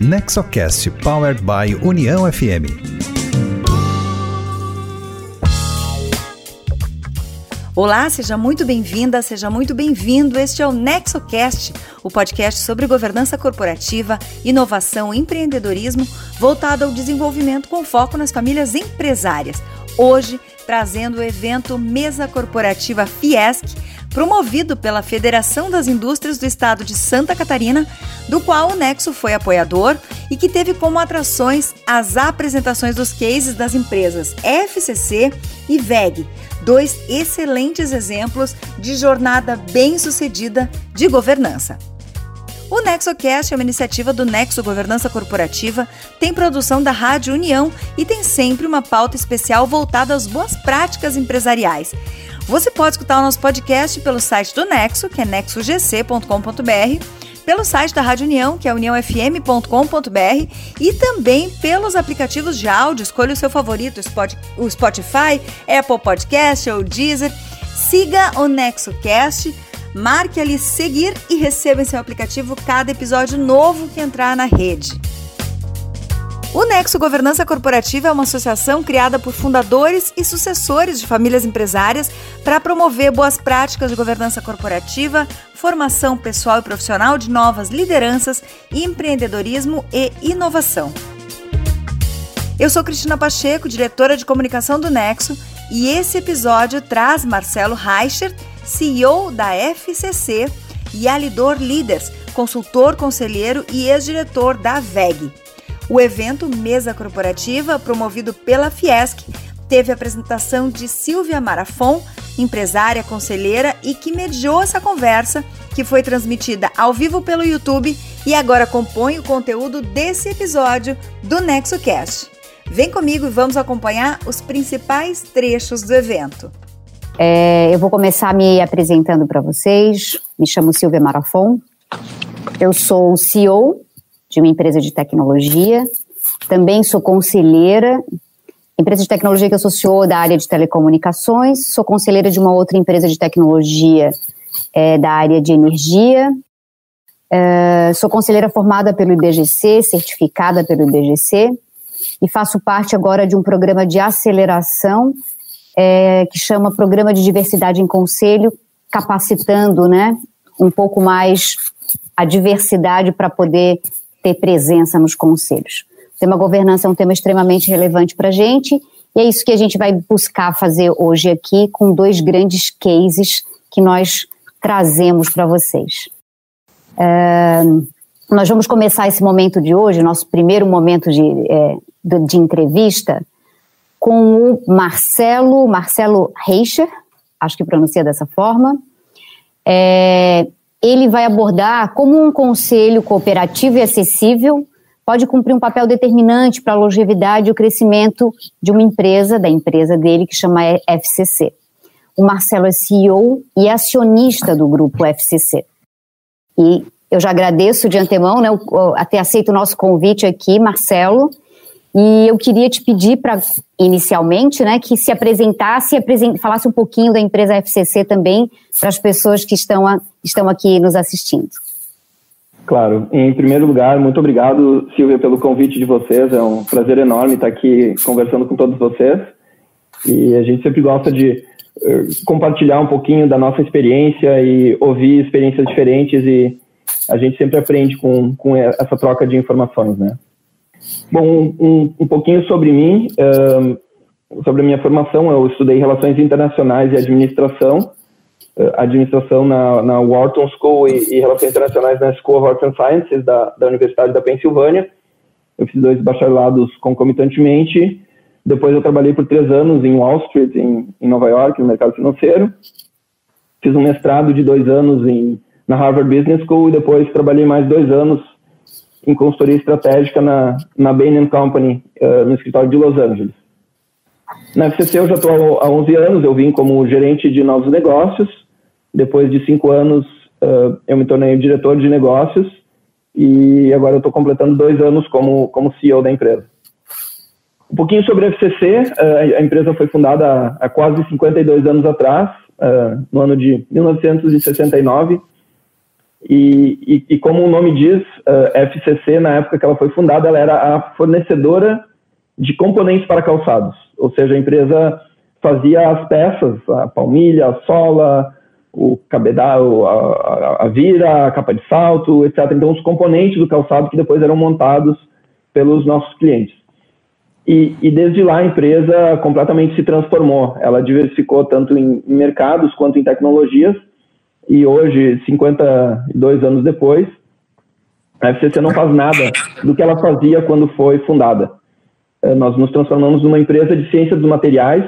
Nexocast Powered by União FM. Olá, seja muito bem-vinda, seja muito bem-vindo. Este é o NexoCast, o podcast sobre governança corporativa, inovação e empreendedorismo voltado ao desenvolvimento com foco nas famílias empresárias. Hoje, trazendo o evento Mesa Corporativa Fiesc, promovido pela Federação das Indústrias do Estado de Santa Catarina, do qual o Nexo foi apoiador e que teve como atrações as apresentações dos cases das empresas FCC e VEG, dois excelentes exemplos de jornada bem-sucedida de governança. O NexoCast é uma iniciativa do Nexo Governança Corporativa, tem produção da Rádio União e tem sempre uma pauta especial voltada às boas práticas empresariais. Você pode escutar o nosso podcast pelo site do Nexo, que é nexogc.com.br, pelo site da Rádio União, que é uniãofm.com.br, e também pelos aplicativos de áudio. Escolha o seu favorito, o Spotify, Apple Podcast ou Deezer. Siga o NexoCast, marque ali seguir e receba em seu aplicativo cada episódio novo que entrar na rede. O Nexo Governança Corporativa é uma associação criada por fundadores e sucessores de famílias empresárias para promover boas práticas de governança corporativa, formação pessoal e profissional de novas lideranças, empreendedorismo e inovação. Eu sou Cristina Pacheco, diretora de comunicação do Nexo, e esse episódio traz Marcelo Reichert, CEO da FCC, e Alidor Líderes, consultor, conselheiro e ex-diretor da VEG. O evento Mesa Corporativa, promovido pela Fiesc, teve a apresentação de Silvia Marafon, empresária, conselheira e que mediou essa conversa, que foi transmitida ao vivo pelo YouTube e agora compõe o conteúdo desse episódio do NexoCast. Vem comigo e vamos acompanhar os principais trechos do evento. É, eu vou começar me apresentando para vocês. Me chamo Silvia Marafon. Eu sou CEO de uma empresa de tecnologia. Também sou conselheira, empresa de tecnologia que CEO da área de telecomunicações. Sou conselheira de uma outra empresa de tecnologia é, da área de energia. É, sou conselheira formada pelo IBGC, certificada pelo IBGC, e faço parte agora de um programa de aceleração é, que chama Programa de Diversidade em Conselho, capacitando né, um pouco mais a diversidade para poder ter presença nos conselhos. O tema governança é um tema extremamente relevante para a gente e é isso que a gente vai buscar fazer hoje aqui com dois grandes cases que nós trazemos para vocês. É, nós vamos começar esse momento de hoje, nosso primeiro momento de, é, de, entrevista, com o Marcelo, Marcelo Reicher, acho que pronuncia dessa forma. É, ele vai abordar como um conselho cooperativo e acessível pode cumprir um papel determinante para a longevidade e o crescimento de uma empresa, da empresa dele, que chama FCC. O Marcelo é CEO e acionista do grupo FCC. E eu já agradeço de antemão né, ter aceito o nosso convite aqui, Marcelo, e eu queria te pedir para, inicialmente, né, que se apresentasse e falasse um pouquinho da empresa FCC também para as pessoas que estão, a, estão aqui nos assistindo. Claro. Em primeiro lugar, muito obrigado, Silvia, pelo convite de vocês. É um prazer enorme estar aqui conversando com todos vocês. E a gente sempre gosta de uh, compartilhar um pouquinho da nossa experiência e ouvir experiências diferentes e a gente sempre aprende com, com essa troca de informações, né? Bom, um, um pouquinho sobre mim, sobre a minha formação. Eu estudei Relações Internacionais e Administração, uh, administração na, na Wharton School e, e, Relações Internacionais na School of Arts and Sciences da, da Universidade da Pensilvânia. Eu fiz dois bacharelados concomitantemente. Depois eu trabalhei por três anos em Wall Street, em, em Nova York, no mercado financeiro. Fiz um mestrado de dois anos em, na Harvard Business School e depois trabalhei mais dois anos em consultoria estratégica na, na Bain Company, uh, no escritório de Los Angeles. Na FCC eu já estou há 11 anos, eu vim como gerente de novos negócios. Depois de cinco anos, uh, eu me tornei diretor de negócios e agora eu estou completando dois anos como, como CEO da empresa. Um pouquinho sobre a FCC, uh, a empresa foi fundada há, há quase 52 anos atrás, no ano de 1969, E, e, e, como o nome diz, a eh, FCC, na época que ela foi fundada, ela era a fornecedora de componentes para calçados. Ou seja, a empresa fazia as peças, a palmilha, a sola, o cabedal, a, a, vira, a capa de salto, etc. Então, os componentes do calçado que depois eram montados pelos nossos clientes. E, e, desde lá a empresa completamente se transformou. Ela diversificou tanto em, em mercados quanto em tecnologias e hoje, 52 anos depois, a FCC não faz nada do que ela fazia quando foi fundada. Eh, nós nos transformamos numa empresa de ciência dos materiais,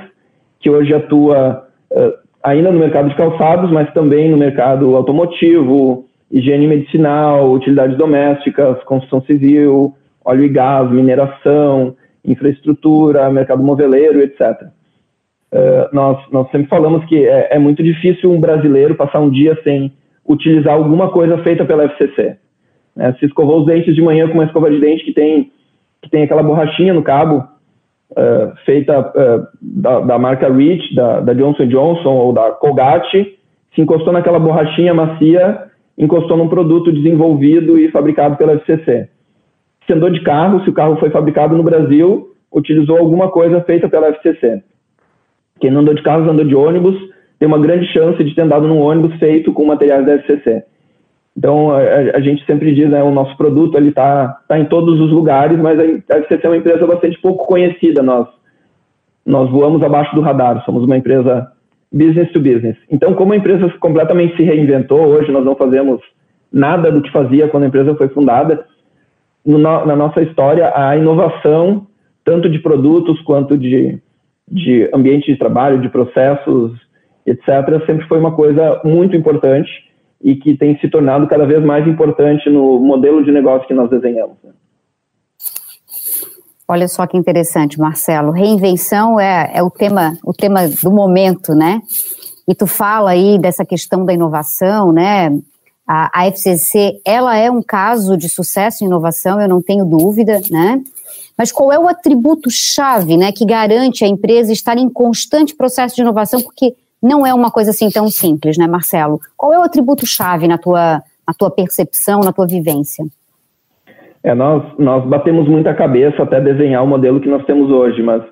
que hoje atua eh, ainda no mercado de calçados, mas também no mercado automotivo, higiene medicinal, utilidades domésticas, construção civil, óleo e gás, mineração, infraestrutura, mercado moveleiro, etc. Uh, nós, nós sempre falamos que é, é, muito difícil um brasileiro passar um dia sem utilizar alguma coisa feita pela FCC. Né? Se escovou os dentes de manhã com uma escova de dente que tem, que tem aquela borrachinha no cabo, uh, feita uh, da, da, marca Rich, da, da, Johnson Johnson ou da Colgate, se encostou naquela borrachinha macia, encostou num produto desenvolvido e fabricado pela FCC. Se andou de carro, se o carro foi fabricado no Brasil, utilizou alguma coisa feita pela FCC. Quem não andou de carro, andou de ônibus, tem uma grande chance de ter andado num ônibus feito com materiais da FCC. Então, a, a gente sempre diz, né, o nosso produto ele está tá em todos os lugares, mas a FCC é uma empresa bastante pouco conhecida. Nós, nós voamos abaixo do radar, somos uma empresa business to business. Então, como a empresa completamente se reinventou, hoje nós não fazemos nada do que fazia quando a empresa foi fundada. No, na nossa história, a inovação, tanto de produtos quanto de, de ambiente de trabalho, de processos, etc., sempre foi uma coisa muito importante e que tem se tornado cada vez mais importante no modelo de negócio que nós desenhamos. Né? Olha só que interessante, Marcelo. Reinvenção é, é o tema o tema do momento, né? E tu fala aí dessa questão da inovação, né? A, a FCC, ela é um caso de sucesso em inovação, eu não tenho dúvida, né? Mas qual é o atributo chave, né, que garante a empresa estar em constante processo de inovação? Porque não é uma coisa assim tão simples, né, Marcelo? Qual é o atributo chave na tua, na tua percepção, na tua vivência? É, nós, nós batemos muita cabeça até desenhar o modelo que nós temos hoje, mas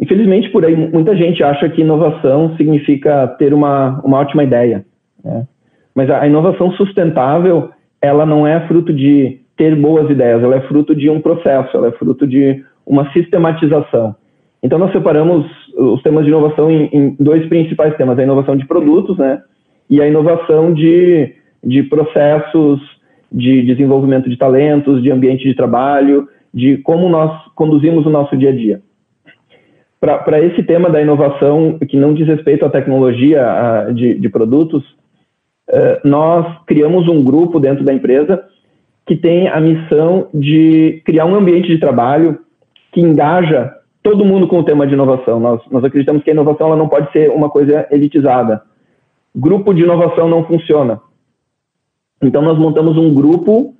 infelizmente por aí muita gente acha que inovação significa ter uma, uma ótima ideia. Né? Mas a inovação sustentável, ela não é fruto de ter boas ideias, ela é fruto de um processo, ela é fruto de uma sistematização. Então, nós separamos os temas de inovação em, em dois principais temas: a inovação de produtos, né, e a inovação de, de processos de desenvolvimento de talentos, de ambiente de trabalho, de como nós conduzimos o nosso dia a dia. Para esse tema da inovação, que não diz respeito à tecnologia a, de, de, produtos, uh, nós criamos um grupo dentro da empresa que tem a missão de criar um ambiente de trabalho que engaja todo mundo com o tema de inovação. Nós, nós acreditamos que a inovação ela não pode ser uma coisa elitizada. Grupo de inovação não funciona. Então, nós montamos um grupo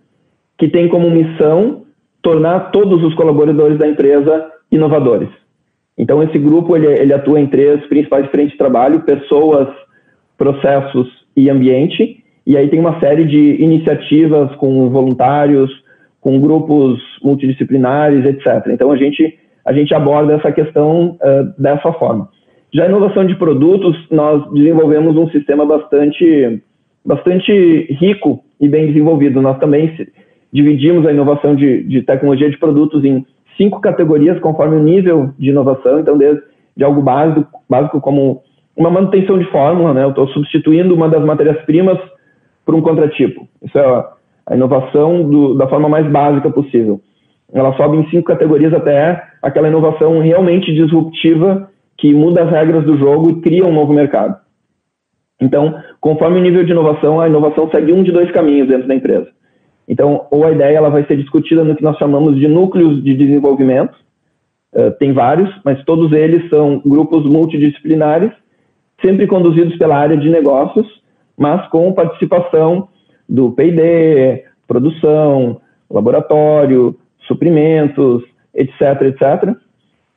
que tem como missão tornar todos os colaboradores da empresa inovadores. Então, esse grupo ele, ele atua em três principais frentes de trabalho: pessoas, processos e ambiente. E aí tem uma série de iniciativas com voluntários, com grupos multidisciplinares, etc. Então a gente a gente aborda essa questão uh, dessa forma. Já a inovação de produtos, nós desenvolvemos um sistema bastante bastante rico e bem desenvolvido. Nós também dividimos a inovação de, de tecnologia de produtos em cinco categorias conforme o nível de inovação. Então, desde de algo básico, básico como uma manutenção de fórmula, né? Eu estou substituindo uma das matérias-primas por um contratipo. Isso é a inovação do, da forma mais básica possível. Ela sobe em cinco categorias até aquela inovação realmente disruptiva que muda as regras do jogo e cria um novo mercado. Então, conforme o nível de inovação, a inovação segue um de dois caminhos dentro da empresa. Então, ou a ideia ela vai ser discutida no que nós chamamos de núcleos de desenvolvimento, uh, tem vários, mas todos eles são grupos multidisciplinares, sempre conduzidos pela área de negócios, mas com participação do P&D, produção, laboratório, suprimentos, etc, etc.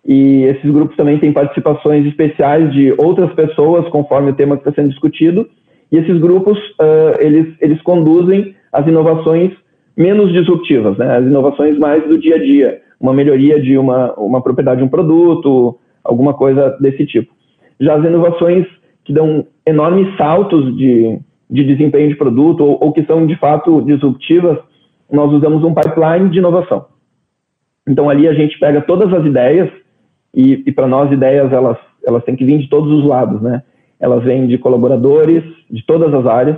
E esses grupos também têm participações especiais de outras pessoas, conforme o tema que está sendo discutido, E esses grupos, uh, eles, eles conduzem as inovações menos disruptivas, né? as inovações mais do dia a dia, uma melhoria de uma, uma propriedade de um produto, alguma coisa desse tipo. Já as inovações que dão enormes saltos de, de desempenho de produto ou, ou que são de fato disruptivas, nós usamos um pipeline de inovação. Então ali a gente pega todas as ideias e, e para nós ideias elas elas têm que vir de todos os lados, né? Elas vêm de colaboradores de todas as áreas,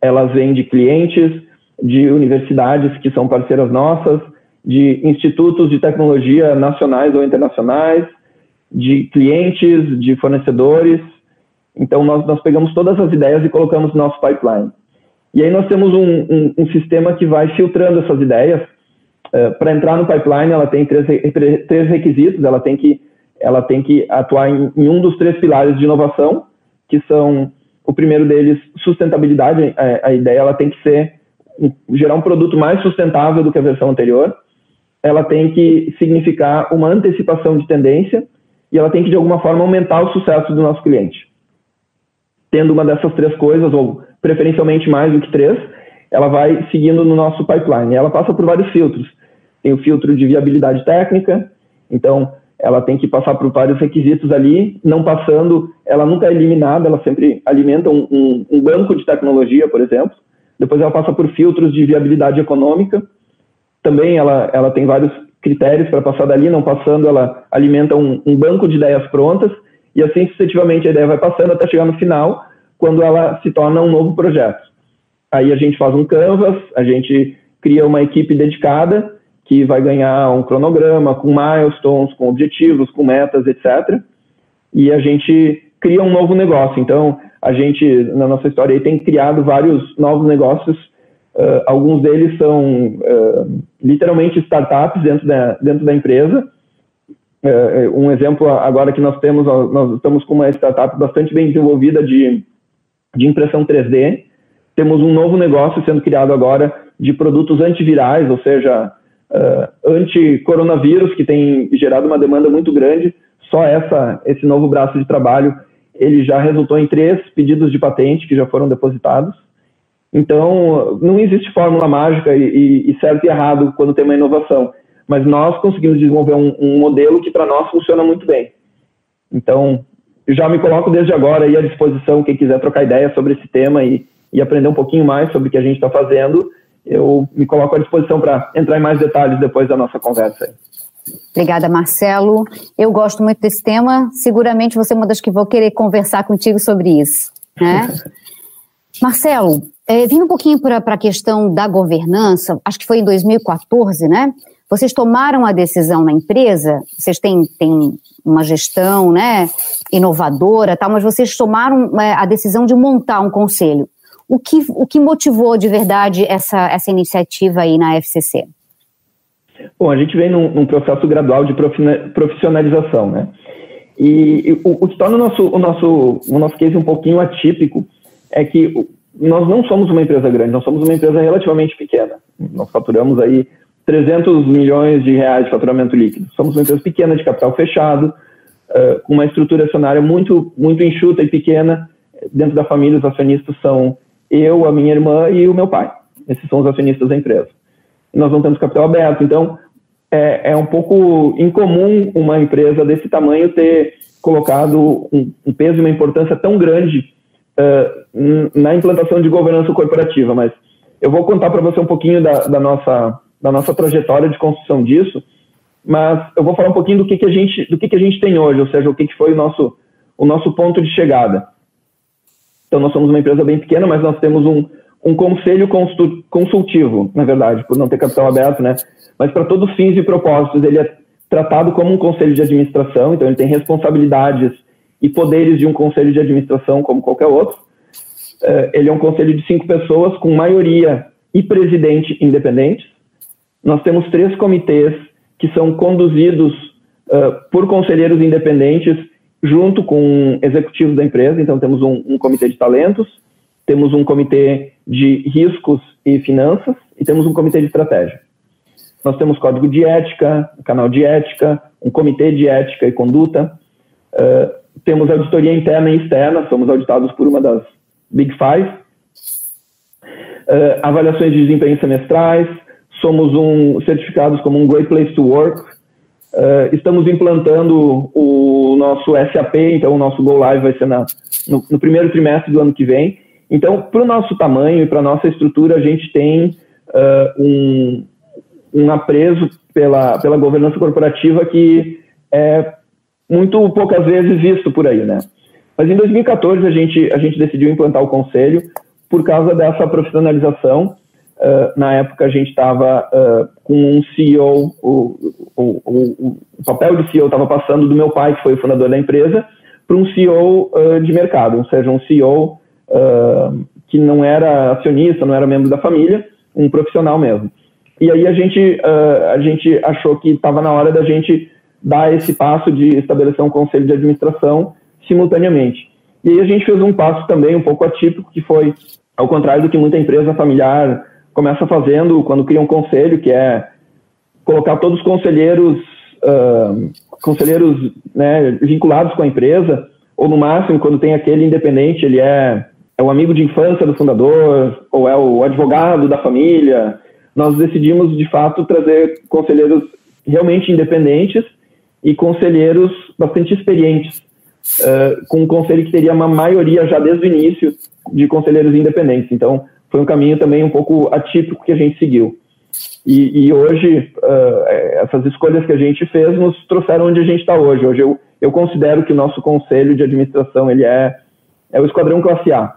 elas vêm de clientes, de universidades que são parceiras nossas, de institutos de tecnologia nacionais ou internacionais, de clientes, de fornecedores. Então, nós, nós pegamos todas as ideias e colocamos no nosso pipeline. E aí nós temos um, um, um sistema que vai filtrando essas ideias. Uh, Para entrar no pipeline, ela tem três, três requisitos. Ela tem que, ela tem que atuar em, em um dos três pilares de inovação, que são o primeiro deles, sustentabilidade. A, a ideia ela tem que ser gerar um produto mais sustentável do que a versão anterior. Ela tem que significar uma antecipação de tendência e ela tem que de alguma forma aumentar o sucesso do nosso cliente. Tendo uma dessas três coisas ou preferencialmente mais do que três, ela vai seguindo no nosso pipeline. Ela passa por vários filtros. Tem o filtro de viabilidade técnica, então ela tem que passar por vários requisitos ali, não passando, ela nunca é eliminada, ela sempre alimenta um, um, um banco de tecnologia, por exemplo. Depois ela passa por filtros de viabilidade econômica. Também ela, ela tem vários critérios para passar dali, não passando, ela alimenta um, um banco de ideias prontas e assim sucessivamente a ideia vai passando até chegar no final, quando ela se torna um novo projeto. Aí a gente faz um canvas, a gente cria uma equipe dedicada que vai ganhar um cronograma com milestones, com objetivos, com metas, etc. E a gente cria um novo negócio. Então, a gente, na nossa história, aí, tem criado vários novos negócios. Uh, alguns deles são uh, literalmente startups dentro da, dentro da empresa. Uh, um exemplo agora que nós temos, nós estamos com uma startup bastante bem desenvolvida de de impressão 3D. Temos um novo negócio sendo criado agora de produtos antivirais, ou seja, uh, anti-coronavírus, que tem gerado uma demanda muito grande. Só essa, esse novo braço de trabalho, ele já resultou em três pedidos de patente que já foram depositados. Então, não existe fórmula mágica e, e certo e errado quando tem uma inovação, mas nós conseguimos desenvolver um, um modelo que para nós funciona muito bem. Então, já me coloco desde agora aí à disposição, quem quiser trocar ideia sobre esse tema e, e aprender um pouquinho mais sobre o que a gente está fazendo, eu me coloco à disposição para entrar em mais detalhes depois da nossa conversa. Obrigada, Marcelo. Eu gosto muito desse tema. Seguramente você é uma das que vou querer conversar contigo sobre isso. Né? Marcelo, é, vindo um pouquinho para a questão da governança, acho que foi em 2014, né? Vocês tomaram a decisão na empresa, vocês têm, têm uma gestão né, inovadora, tal, mas vocês tomaram é, a decisão de montar um conselho. O que, o que motivou de verdade essa, essa iniciativa aí na FCC? Bom, a gente vem num, num processo gradual de profissionalização, né? E, e o, o, que torna o nosso, o, nosso, o nosso case um pouquinho atípico é que nós não somos uma empresa grande, nós somos uma empresa relativamente pequena. Nós faturamos aí 300 milhões de reais de faturamento líquido. Somos uma empresa pequena de capital fechado, uh, com uma estrutura acionária muito, muito enxuta e pequena. Dentro da família, os acionistas são eu, a minha irmã e o meu pai. Esses são os acionistas da empresa. nós não temos capital aberto, então é, é um pouco incomum uma empresa desse tamanho ter colocado um, um peso e uma importância tão grande uh, na implantação de governança corporativa. Mas eu vou contar para você um pouquinho da, da nossa da nossa trajetória de construção disso, mas eu vou falar um pouquinho do que, que a gente do que, que a gente tem hoje, ou seja, o que, que foi o nosso o nosso ponto de chegada. Então nós somos uma empresa bem pequena, mas nós temos um, um conselho consultivo, na verdade, por não ter capital aberto, né? Mas para todos os fins e propósitos, ele é tratado como um conselho de administração, então ele tem responsabilidades e poderes de um conselho de administração como qualquer outro. Eh, ele é um conselho de cinco pessoas com maioria e presidente independentes nós temos três comitês que são conduzidos uh, por conselheiros independentes junto com executivos da empresa. Então, temos um, um, comitê de talentos, temos um comitê de riscos e finanças e temos um comitê de estratégia. Nós temos código de ética, canal de ética, um comitê de ética e conduta. Uh, temos auditoria interna e externa, somos auditados por uma das, Big Five. Uh, avaliações de desempenho semestrais, somos um, certificados como um Great Place to Work, uh, estamos implantando o nosso SAP, então o nosso Go Live vai ser na, no, no primeiro trimestre do ano que vem. Então, para o nosso tamanho e para a nossa estrutura, a gente tem uh, um, um apreço pela, pela governança corporativa que é muito poucas vezes visto por aí, né? Mas em 2014 a gente, a gente decidiu implantar o conselho por causa dessa profissionalização. Uh, na época a gente estava uh, com um CEO, o, o, o, o papel de CEO estava passando do meu pai, que foi o fundador da empresa, para um CEO uh, de mercado, ou seja, um CEO que não era acionista, não era membro da família, um profissional mesmo. E aí a gente, a gente achou que estava na hora da gente dar esse passo de estabelecer um conselho de administração simultaneamente. E aí a gente fez um passo também um pouco atípico, que foi ao contrário do que muita empresa familiar começa fazendo quando cria um conselho, que é colocar todos os conselheiros, uh, conselheiros né, vinculados com a empresa, ou no máximo, quando tem aquele independente, ele é, é o amigo de infância do fundador, ou é o advogado da família. Nós decidimos, de fato, trazer conselheiros realmente independentes e conselheiros bastante experientes, uh, com um conselho que teria uma maioria já desde o início de conselheiros independentes. Então, foi um caminho também um pouco atípico que a gente seguiu. E, e hoje, uh, essas escolhas que a gente fez nos trouxeram onde a gente está hoje. Hoje eu, eu considero que o nosso conselho de administração ele é, é o esquadrão classe A.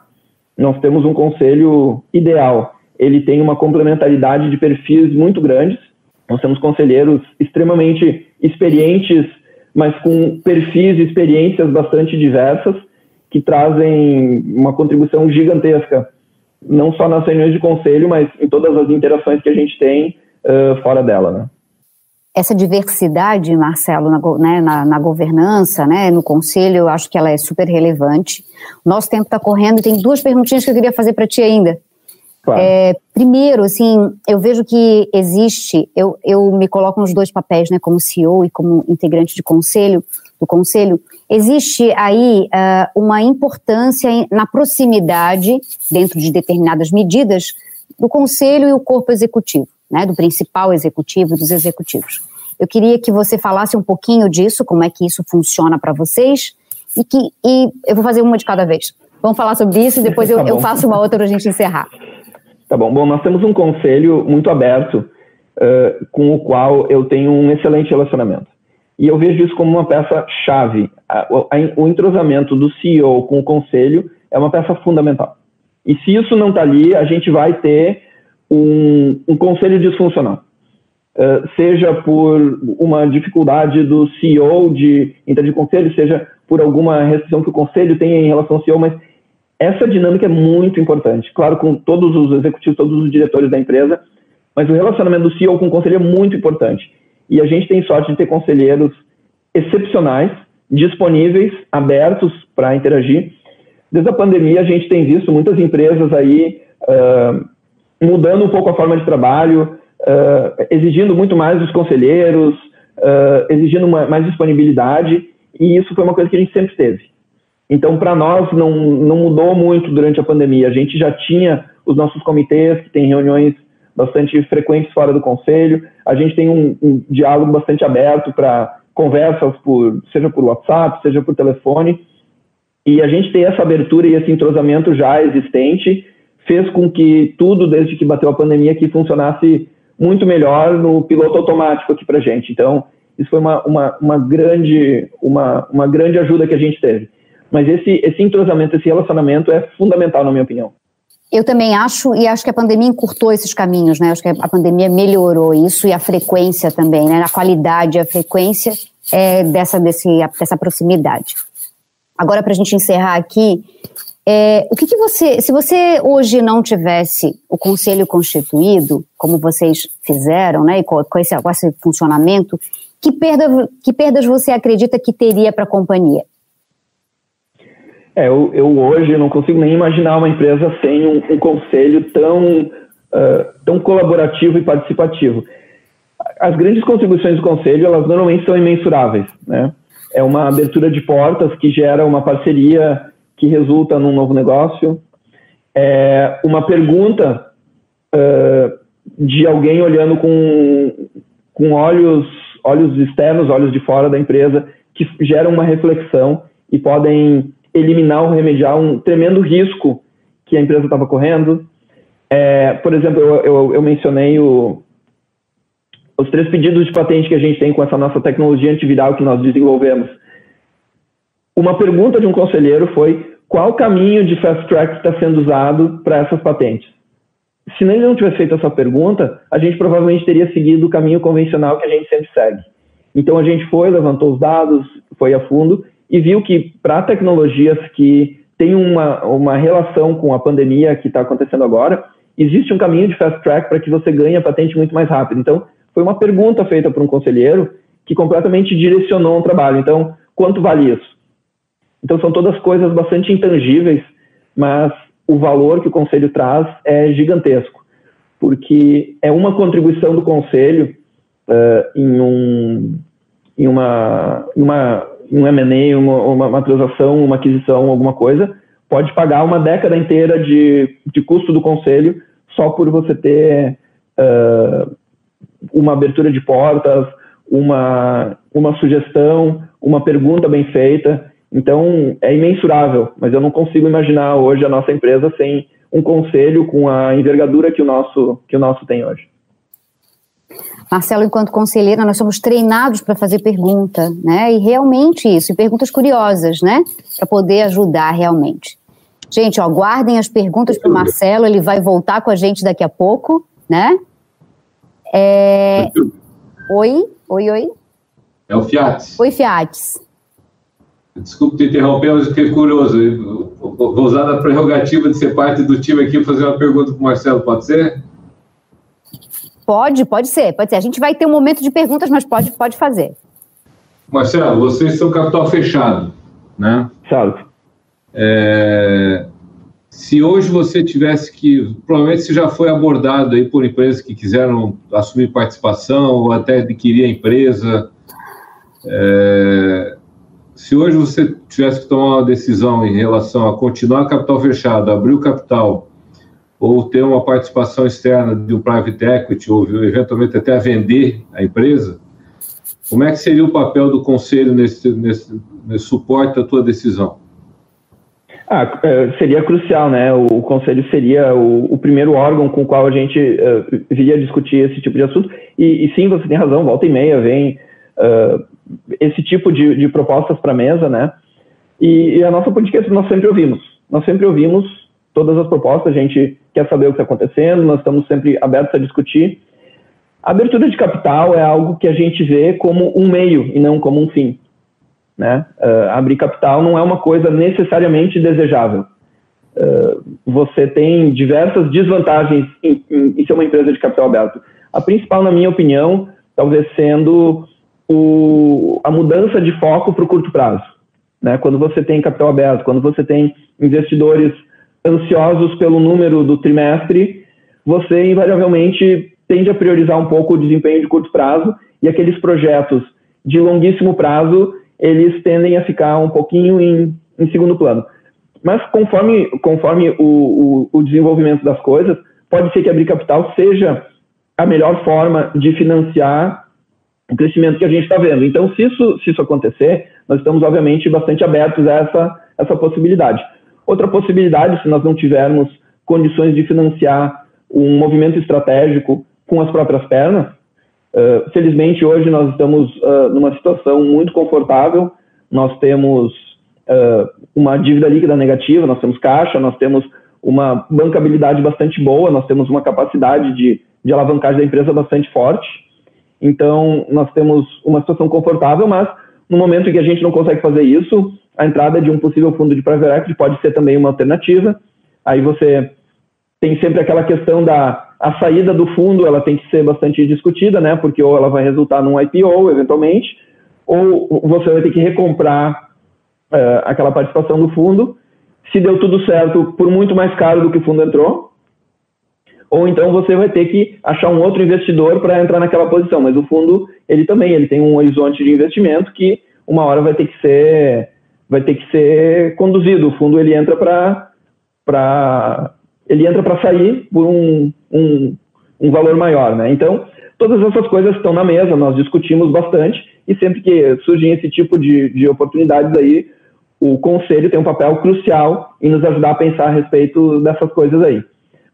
Nós temos um conselho ideal. Ele tem uma complementaridade de perfis muito grandes. Nós temos conselheiros extremamente experientes, mas com perfis e experiências bastante diversas, que trazem uma contribuição gigantesca, não só nas reuniões de conselho, mas em todas as interações que a gente tem uh, fora dela, né? Essa diversidade, Marcelo, na, né, na, na, governança, né, no conselho, eu acho que ela é super relevante. Nosso tempo está correndo e tem duas perguntinhas que eu queria fazer para ti ainda. Claro. É, primeiro, assim, eu vejo que existe, eu, eu me coloco nos dois papéis, né, como CEO e como integrante de conselho, do conselho, existe aí uh, uma importância na proximidade, dentro de determinadas medidas, do conselho e o corpo executivo, né, do principal executivo e dos executivos. Eu queria que você falasse um pouquinho disso, como é que isso funciona para vocês, e que e eu vou fazer uma de cada vez. Vamos falar sobre isso e depois eu, tá eu faço uma outra para a gente encerrar. Tá bom. Bom, nós temos um conselho muito aberto uh, com o qual eu tenho um excelente relacionamento. E eu vejo isso como uma peça-chave. O entrosamento do CEO com o conselho é uma peça fundamental. E se isso não está ali, a gente vai ter um, um conselho disfuncional. Uh, seja por uma dificuldade do CEO de entrar de conselho, seja por alguma restrição que o conselho tenha em relação ao CEO, mas essa dinâmica é muito importante. Claro, com todos os executivos, todos os diretores da empresa, mas o relacionamento do CEO com o conselho é muito importante. E a gente tem sorte de ter conselheiros excepcionais, disponíveis, abertos para interagir. Desde a pandemia, a gente tem visto muitas empresas aí uh, mudando um pouco a forma de trabalho, uh, exigindo muito mais dos conselheiros, uh, exigindo uma, mais disponibilidade, e isso foi uma coisa que a gente sempre teve. Então, para nós, não, não mudou muito durante a pandemia. A gente já tinha os nossos comitês, que têm reuniões bastante frequentes fora do conselho. A gente tem um, um diálogo bastante aberto para conversas, por, seja por WhatsApp, seja por telefone. E a gente ter essa abertura e esse entrosamento já existente fez com que tudo, desde que bateu a pandemia, aqui funcionasse muito melhor no piloto automático aqui para gente. Então, isso foi uma, uma, uma, grande, uma, uma grande ajuda que a gente teve. Mas esse, esse entrosamento, esse relacionamento é fundamental, na minha opinião. Eu também acho, e acho que a pandemia encurtou esses caminhos, né? Acho que a pandemia melhorou isso e a frequência também, né? A qualidade a frequência é, dessa, desse, dessa proximidade. Agora, para a gente encerrar aqui, é, o que, que, você, se você hoje não tivesse o conselho constituído, como vocês fizeram, né, e com, com, esse, com esse funcionamento, que, perda, que perdas você acredita que teria para a companhia? É, eu, eu, hoje não consigo nem imaginar uma empresa sem um, um conselho tão, uh, tão colaborativo e participativo. As grandes contribuições do conselho, elas normalmente são imensuráveis, né? É uma abertura de portas que gera uma parceria que resulta num novo negócio. é uma pergunta uh, de alguém olhando com, com olhos, olhos externos, olhos de fora da empresa, que geram uma reflexão e podem eliminar ou remediar um tremendo risco que a empresa estava correndo. É, por exemplo, eu, eu, eu mencionei o, os três pedidos de patente que a gente tem com essa nossa tecnologia antiviral que nós desenvolvemos. Uma pergunta de um conselheiro foi qual caminho de fast track está sendo usado para essas patentes? Se ele não tivesse feito essa pergunta, a gente provavelmente teria seguido o caminho convencional que a gente sempre segue. Então a gente foi, levantou os dados, foi a fundo e viu que para tecnologias que têm uma, uma relação com a pandemia que está acontecendo agora, existe um caminho de fast track para que você ganhe a patente muito mais rápido. Então, foi uma pergunta feita por um conselheiro que completamente direcionou um trabalho. Então, quanto vale isso? Então, são todas coisas bastante intangíveis, mas o valor que o conselho traz é gigantesco, porque é uma contribuição do conselho uh, em, um, em uma, uma um M&A, uma, uma, uma transação, uma aquisição, alguma coisa, pode pagar uma década inteira de, de custo do conselho só por você ter uh, uma abertura de portas, uma, uma sugestão, uma pergunta bem feita. Então, é imensurável, mas eu não consigo imaginar hoje a nossa empresa sem um conselho com a envergadura que o nosso, que o nosso tem hoje. Marcelo, enquanto conselheira, nós somos treinados para fazer pergunta, né? E realmente isso, e perguntas curiosas, né? Para poder ajudar realmente. Gente, ó, guardem as perguntas para o Marcelo, ele vai voltar com a gente daqui a pouco, né? É... Oi, oi, oi. É o Fiat. Oi, Fiat. Desculpe te interromper, mas fiquei curioso. Vou usar a prerrogativa de ser parte do time aqui e fazer uma pergunta para o Marcelo, pode ser? Pode, pode ser, pode ser. A gente vai ter um momento de perguntas, mas pode, pode fazer. Marcelo, vocês são capital fechado, né? Certo. É, se hoje você tivesse que, provavelmente você já foi abordado aí por empresas que quiseram assumir participação ou até adquirir a empresa. É, se hoje você tivesse que tomar uma decisão em relação a continuar capital fechado, abrir o capital ou ter uma participação externa de um private equity ou eventualmente até vender a empresa, como é que seria o papel do conselho nesse, nesse, nesse suporte à tua decisão? Ah, é, seria crucial, né? O, conselho seria o, o, primeiro órgão com o qual a gente uh, viria discutir esse tipo de assunto. E, e, sim, você tem razão, volta e meia vem uh, esse tipo de, de propostas para a mesa, né? E, e, a nossa podcast nós sempre ouvimos. Nós sempre ouvimos todas as propostas, a gente quer saber o que está acontecendo, nós estamos sempre abertos a discutir. A abertura de capital é algo que a gente vê como um meio e não como um fim. Né? Uh, abrir capital não é uma coisa necessariamente desejável. Uh, você tem diversas desvantagens em, em, em, ser uma empresa de capital aberto. A principal, na minha opinião, talvez sendo o, a mudança de foco para o curto prazo. Né? Quando você tem capital aberto, quando você tem investidores ansiosos pelo número do trimestre, você invariavelmente tende a priorizar um pouco o desempenho de curto prazo e aqueles projetos de longuíssimo prazo eles tendem a ficar um pouquinho em, em segundo plano. Mas conforme, conforme o, o, o, desenvolvimento das coisas, pode ser que abrir capital seja a melhor forma de financiar o crescimento que a gente está vendo. Então, se isso, se isso acontecer, nós estamos, obviamente, bastante abertos a essa, essa possibilidade. Outra possibilidade, se nós não tivermos condições de financiar um movimento estratégico com as próprias pernas, Uh, felizmente, hoje nós estamos uh, numa situação muito confortável. Nós temos uh, uma dívida líquida negativa, nós temos caixa, nós temos uma bancabilidade bastante boa, nós temos uma capacidade de, de alavancagem da empresa bastante forte. Então, nós temos uma situação confortável, mas no momento em que a gente não consegue fazer isso, a entrada de um possível fundo de private equity pode ser também uma alternativa. Aí você tem sempre aquela questão da a saída do fundo ela tem que ser bastante discutida, né? Porque ou ela vai resultar num IPO, eventualmente, ou você vai ter que recomprar uh, aquela participação do fundo. Se deu tudo certo, por muito mais caro do que o fundo entrou, ou então você vai ter que achar um outro investidor para entrar naquela posição. Mas o fundo, ele também, ele tem um horizonte de investimento que uma hora vai ter que ser, vai ter que ser conduzido. O fundo ele entra para ele entra para sair por um, um, um valor maior, né? Então, todas essas coisas estão na mesa, nós discutimos bastante e sempre que surgem esse tipo de, de oportunidades aí, o conselho tem um papel crucial em nos ajudar a pensar a respeito dessas coisas aí.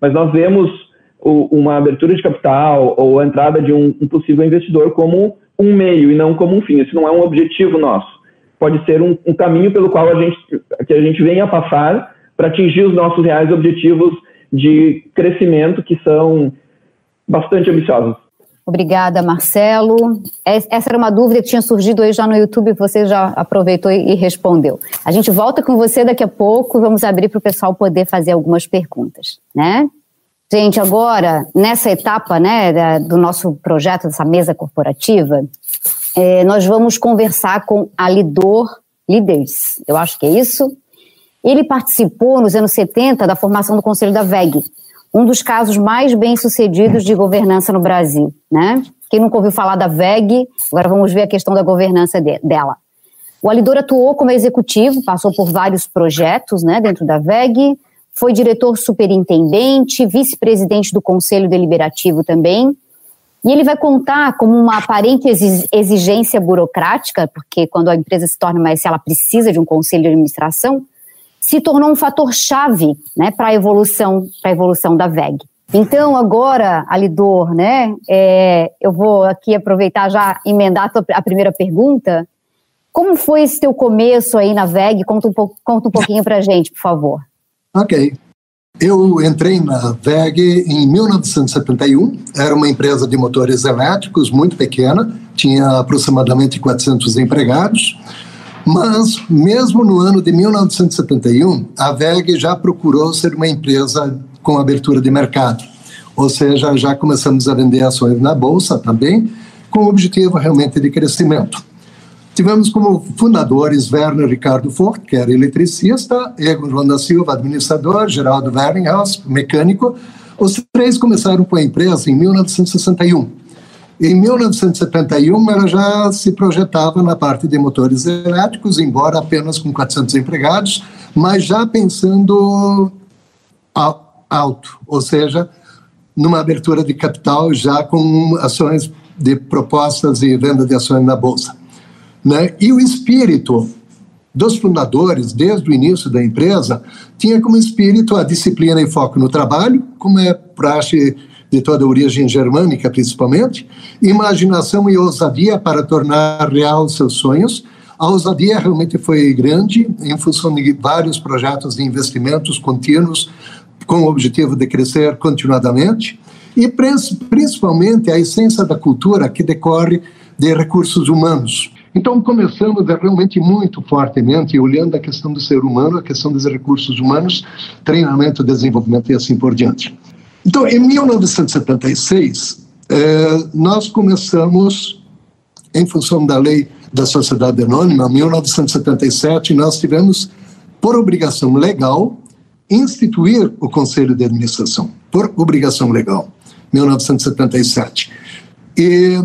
Mas nós vemos o, uma abertura de capital ou a entrada de um, um, possível investidor como um meio e não como um fim. Isso não é um objetivo nosso. Pode ser um, um caminho pelo qual a gente, que a gente venha a passar para atingir os nossos reais objetivos de crescimento que são bastante ambiciosos. Obrigada, Marcelo. Essa era uma dúvida que tinha surgido aí já no YouTube, você já aproveitou e respondeu. A gente volta com você daqui a pouco, vamos abrir para o pessoal poder fazer algumas perguntas, né? Gente, agora, nessa etapa né, do nosso projeto, dessa mesa corporativa, é, nós vamos conversar com a Lidor Leaders, eu acho que é isso. Ele participou nos anos 70 da formação do Conselho da VEG, um dos casos mais bem-sucedidos de governança no Brasil, né? Quem nunca ouviu falar da VEG, agora vamos ver a questão da governança de, dela. O Alidor atuou como executivo, passou por vários projetos né, dentro da VEG, foi diretor superintendente, vice-presidente do Conselho Deliberativo também. E ele vai contar como uma aparente exigência burocrática, porque quando a empresa se torna mais, ela precisa de um conselho de administração, se tornou um fator chave né, para a evolução, para a evolução da VEG. Então, agora, Alidor, né, é, eu vou aqui aproveitar já emendar a primeira pergunta. Como foi esse teu começo aí na VEG? Conta um, conta um pouquinho para a gente, por favor. Ok. Eu entrei na VEG em 1971, era uma empresa de motores elétricos muito pequena, tinha aproximadamente 400 empregados. Mas, mesmo no ano de 1971, a VEG já procurou ser uma empresa com abertura de mercado. Ou seja, já começamos a vender ações na Bolsa também, com o objetivo realmente de crescimento. Tivemos como fundadores Werner Ricardo Fort, que era eletricista, Egon da Silva, administrador, Geraldo Wernhaus, mecânico. Os três começaram com a empresa em 1961 em 1971, ela já se projetava na parte de motores elétricos, embora apenas com 400 empregados, mas já pensando alto, ou seja, numa abertura de capital já com ações de propostas e venda de ações na bolsa. Né? E o espírito dos fundadores, desde o início da empresa, tinha como espírito a disciplina e foco no trabalho, como é praxe de toda a origem germânica, principalmente, imaginação e ousadia para tornar real seus sonhos. A ousadia realmente foi grande, em função de vários projetos de investimentos contínuos, com o objetivo de crescer continuadamente, e principalmente a essência da cultura que decorre de recursos humanos. Então, começamos realmente muito fortemente, olhando a questão do ser humano, a questão dos recursos humanos, treinamento, desenvolvimento e assim por diante. Então, em 1976, eh, nós começamos, em função da lei da sociedade anônima, 1977, nós tivemos, por obrigação legal, instituir o Conselho de Administração, por obrigação legal, 1977. E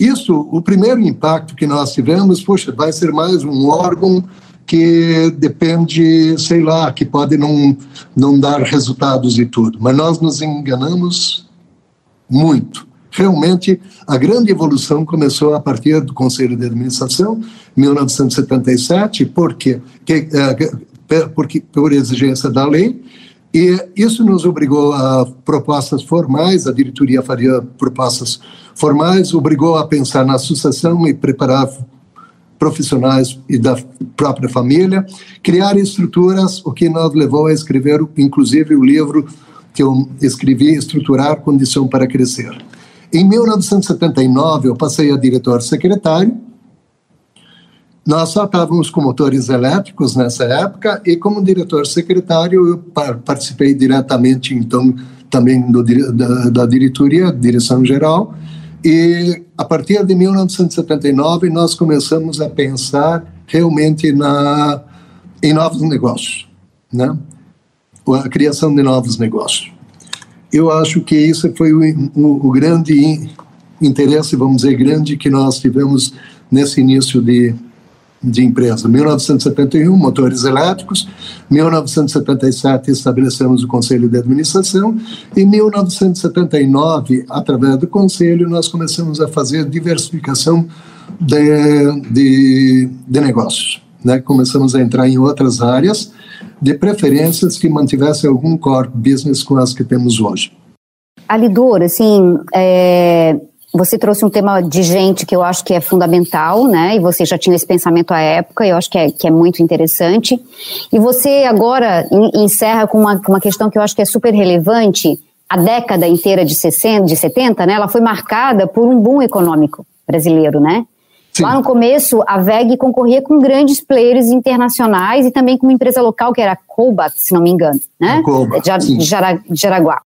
isso, o primeiro impacto que nós tivemos, poxa, vai ser mais um órgão que depende, sei lá, que pode não, não dar resultados e tudo. Mas nós nos enganamos muito. Realmente, a grande evolução começou a partir do Conselho de Administração, 1977, porque, que, é, porque por exigência da lei, e isso nos obrigou a propostas formais, a diretoria faria propostas formais, obrigou a pensar na sucessão e preparar profissionais e da própria família, criar estruturas, o que nos levou a escrever, inclusive, o livro que eu escrevi, Estruturar Condição para Crescer. Em 1979, eu passei a diretor-secretário. Nós só estávamos com motores elétricos nessa época e, como diretor-secretário, eu participei diretamente, então, também do, da, da diretoria, direção geral, e a partir de 1979 nós começamos a pensar realmente na em novos negócios, né? A criação de novos negócios. Eu acho que isso foi o, o, o grande interesse, vamos dizer, grande que nós tivemos nesse início de de empresa. 1971, motores elétricos. 1977, estabelecemos o Conselho de Administração. Em 1979, através do Conselho, nós começamos a fazer diversificação de, de, de negócios. Né? Começamos a entrar em outras áreas, de preferências que mantivessem algum core business com as que temos hoje. Alidor, assim, é, você trouxe um tema de gente que eu acho que é fundamental, né? E você já tinha esse pensamento à época, eu acho que é, que é muito interessante. E você agora encerra com uma, uma questão que eu acho que é super relevante. A década inteira de 60, de 70, né? Ela foi marcada por um boom econômico brasileiro, né? Sim. Lá no começo, a VEG concorria com grandes players internacionais e também com uma empresa local que era a Colbat, se não me engano, né? Colbat, de, Jaraguá.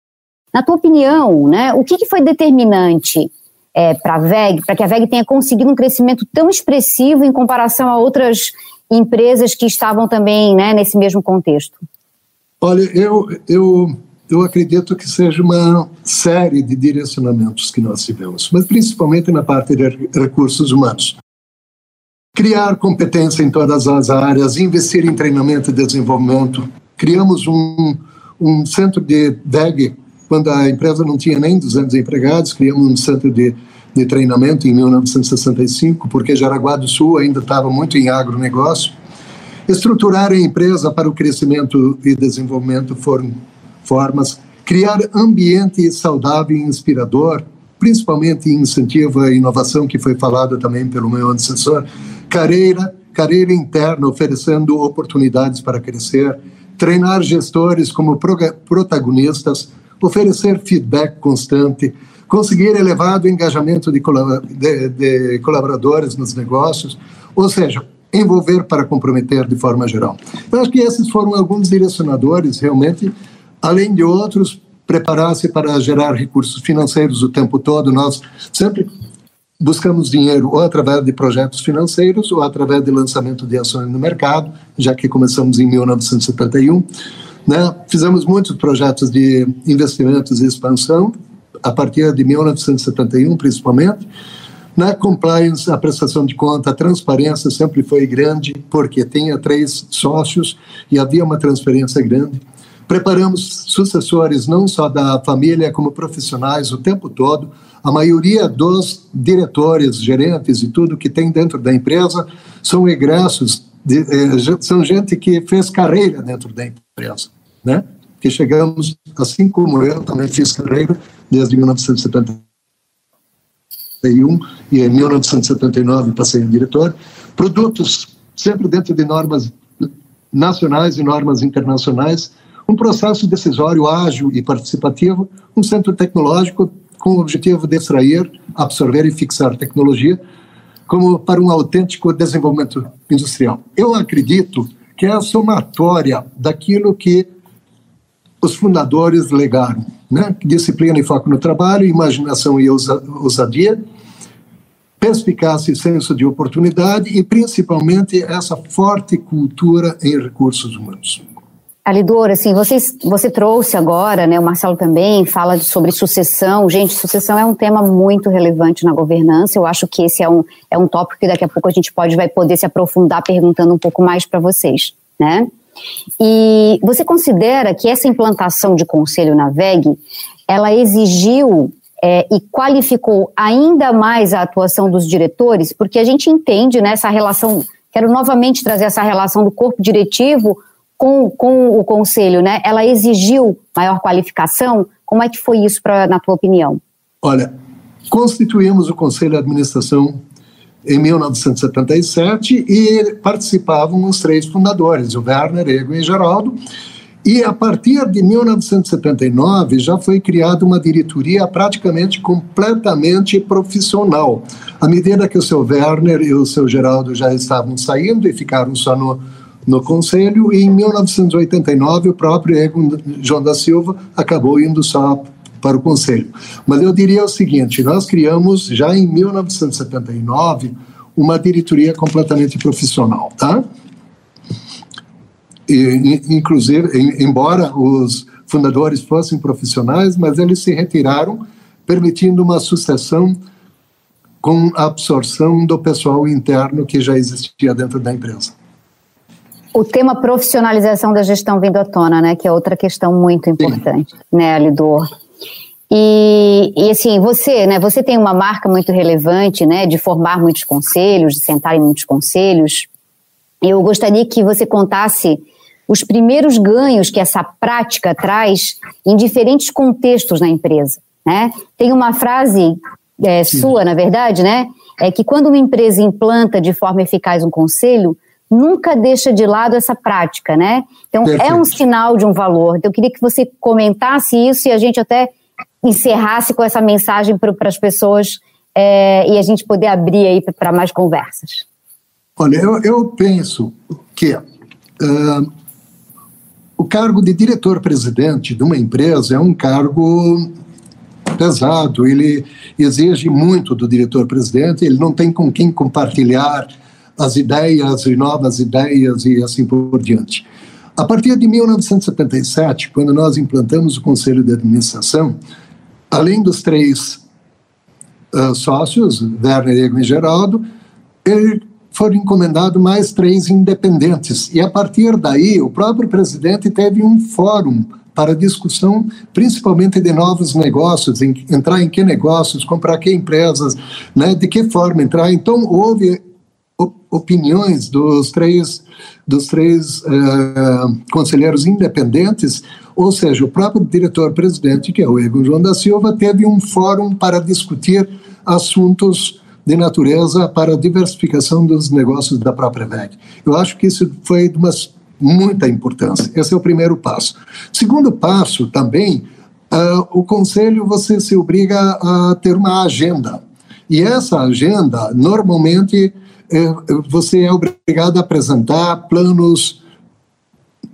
Na tua opinião, né, o que, que foi determinante é, para a VEG, para que a VEG tenha conseguido um crescimento tão expressivo em comparação a outras empresas que estavam também né, nesse mesmo contexto? Olha, eu, eu, eu acredito que seja uma série de direcionamentos que nós tivemos, mas principalmente na parte de recursos humanos. Criar competência em todas as áreas, investir em treinamento e desenvolvimento. Criamos um, um centro de VEG quando a empresa não tinha nem 200 empregados, criamos um centro de, de treinamento em 1965, porque Jaraguá do Sul ainda estava muito em agronegócio. Estruturar a empresa para o crescimento e desenvolvimento foram formas. Criar ambiente saudável e inspirador, principalmente incentivo à inovação, que foi falado também pelo meu antecessor. Carreira, carreira interna, oferecendo oportunidades para crescer. Treinar gestores como protagonistas, oferecer feedback constante, conseguir elevado engajamento de, de, de colaboradores nos negócios, ou seja, envolver para comprometer de forma geral. Eu acho que esses foram alguns direcionadores, realmente, além de outros, preparar-se para gerar recursos financeiros o tempo todo. Nós sempre buscamos dinheiro ou através de projetos financeiros ou através de lançamento de ações no mercado, já que começamos em 1971. Né? Fizemos muitos projetos de investimentos e expansão, a partir de 1971, principalmente. Na compliance, a prestação de conta, a transparência sempre foi grande, porque tinha três sócios e havia uma transferência grande. Preparamos sucessores não só da família, como profissionais o tempo todo. A maioria dos diretores, gerentes e tudo que tem dentro da empresa são egressos, de, eh, são gente que fez carreira dentro da empresa né? Que chegamos, assim como eu, também fiz carreira desde 1971 e em 1979 passei a diretor. Produtos sempre dentro de normas nacionais e normas internacionais, um processo decisório ágil e participativo, um centro tecnológico com o objetivo de extrair, absorver e fixar tecnologia como para um autêntico desenvolvimento industrial. Eu acredito que é a somatória daquilo que os fundadores legaram, né? Disciplina e foco no trabalho, imaginação e ousadia, perspicácia e senso de oportunidade e principalmente essa forte cultura em recursos humanos. Alidor, assim, vocês, você trouxe agora, né, o Marcelo também fala sobre sucessão. Gente, sucessão é um tema muito relevante na governança. Eu acho que esse é um, é um tópico que daqui a pouco a gente pode vai poder se aprofundar perguntando um pouco mais para vocês, né? E você considera que essa implantação de conselho na VEG, ela exigiu é, e qualificou ainda mais a atuação dos diretores, porque a gente entende né, relação, quero novamente trazer essa relação do corpo diretivo com, com o conselho, né? Ela exigiu maior qualificação? Como é que foi isso, pra, na tua opinião? Olha, constituímos o conselho de administração em 1977 e participavam os três fundadores, o Werner, Ego e Geraldo. E a partir de 1979 já foi criada uma diretoria praticamente completamente profissional. À medida que o seu Werner e o seu Geraldo já estavam saindo e ficaram só no, no conselho, e em 1989 o próprio Ego João da Silva acabou indo só para o Conselho. Mas eu diria o seguinte: nós criamos já em 1979 uma diretoria completamente profissional, tá? E, inclusive, embora os fundadores fossem profissionais, mas eles se retiraram, permitindo uma sucessão com a absorção do pessoal interno que já existia dentro da empresa. O tema profissionalização da gestão vindo à tona, né, que é outra questão muito importante, Sim. né, Alidor? E, e, assim, você, né, você tem uma marca muito relevante, né, de formar muitos conselhos, de sentar em muitos conselhos. Eu gostaria que você contasse os primeiros ganhos que essa prática traz em diferentes contextos na empresa, né? Tem uma frase é, sua, na verdade, né, é que quando uma empresa implanta de forma eficaz um conselho, nunca deixa de lado essa prática, né? Então, Perfeito. é um sinal de um valor. Então, eu queria que você comentasse isso e a gente até encerrasse com essa mensagem para as pessoas é, e a gente poder abrir aí para mais conversas. Olha, eu, eu penso que uh, o cargo de diretor-presidente de uma empresa é um cargo pesado, ele exige muito do diretor-presidente, ele não tem com quem compartilhar as ideias e novas ideias e assim por diante. A partir de 1977, quando nós implantamos o Conselho de Administração, além dos três uh, sócios, Werner, Ego e Geraldo, foram encomendados mais três independentes. E a partir daí, o próprio presidente teve um fórum para discussão, principalmente de novos negócios, em, entrar em que negócios, comprar que empresas, né, de que forma entrar. Então, houve opiniões dos três, dos três uh, conselheiros independentes, ou seja, o próprio diretor-presidente, que é o Egon João da Silva, teve um fórum para discutir assuntos de natureza para a diversificação dos negócios da própria VEG. Eu acho que isso foi de uma muita importância. Esse é o primeiro passo. Segundo passo, também, uh, o conselho você se obriga a ter uma agenda. E essa agenda, normalmente, é, você é obrigado a apresentar planos,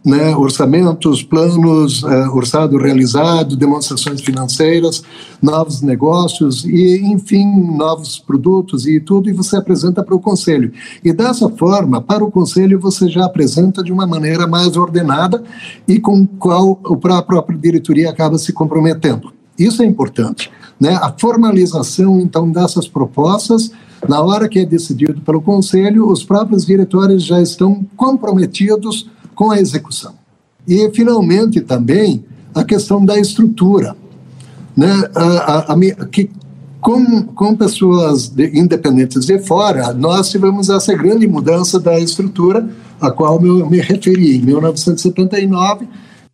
né, orçamentos, planos, é, orçado realizado, demonstrações financeiras, novos negócios e, enfim, novos produtos e tudo, e você apresenta para o conselho. E dessa forma, para o conselho, você já apresenta de uma maneira mais ordenada e com qual a própria diretoria acaba se comprometendo. Isso é importante. Né? A formalização, então, dessas propostas na hora que é decidido pelo conselho, os próprios diretores já estão comprometidos com a execução. E, finalmente, também a questão da estrutura. Né? A, a, a, que com, com pessoas de, independentes de fora, nós tivemos essa grande mudança da estrutura, a qual eu me referi. Em 1979,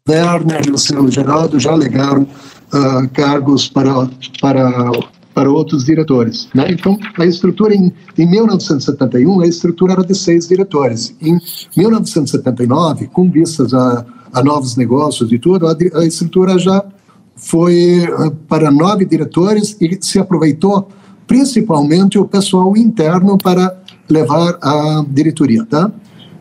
Werner e o seu Geraldo já legaram uh, cargos para, para para outros diretores. Né? Então, a estrutura em, em 1971, a estrutura era de seis diretores. Em 1979, com vistas a, a novos negócios e tudo, a, a estrutura já foi eh, para nove diretores e se aproveitou principalmente o pessoal interno para levar a diretoria, tá?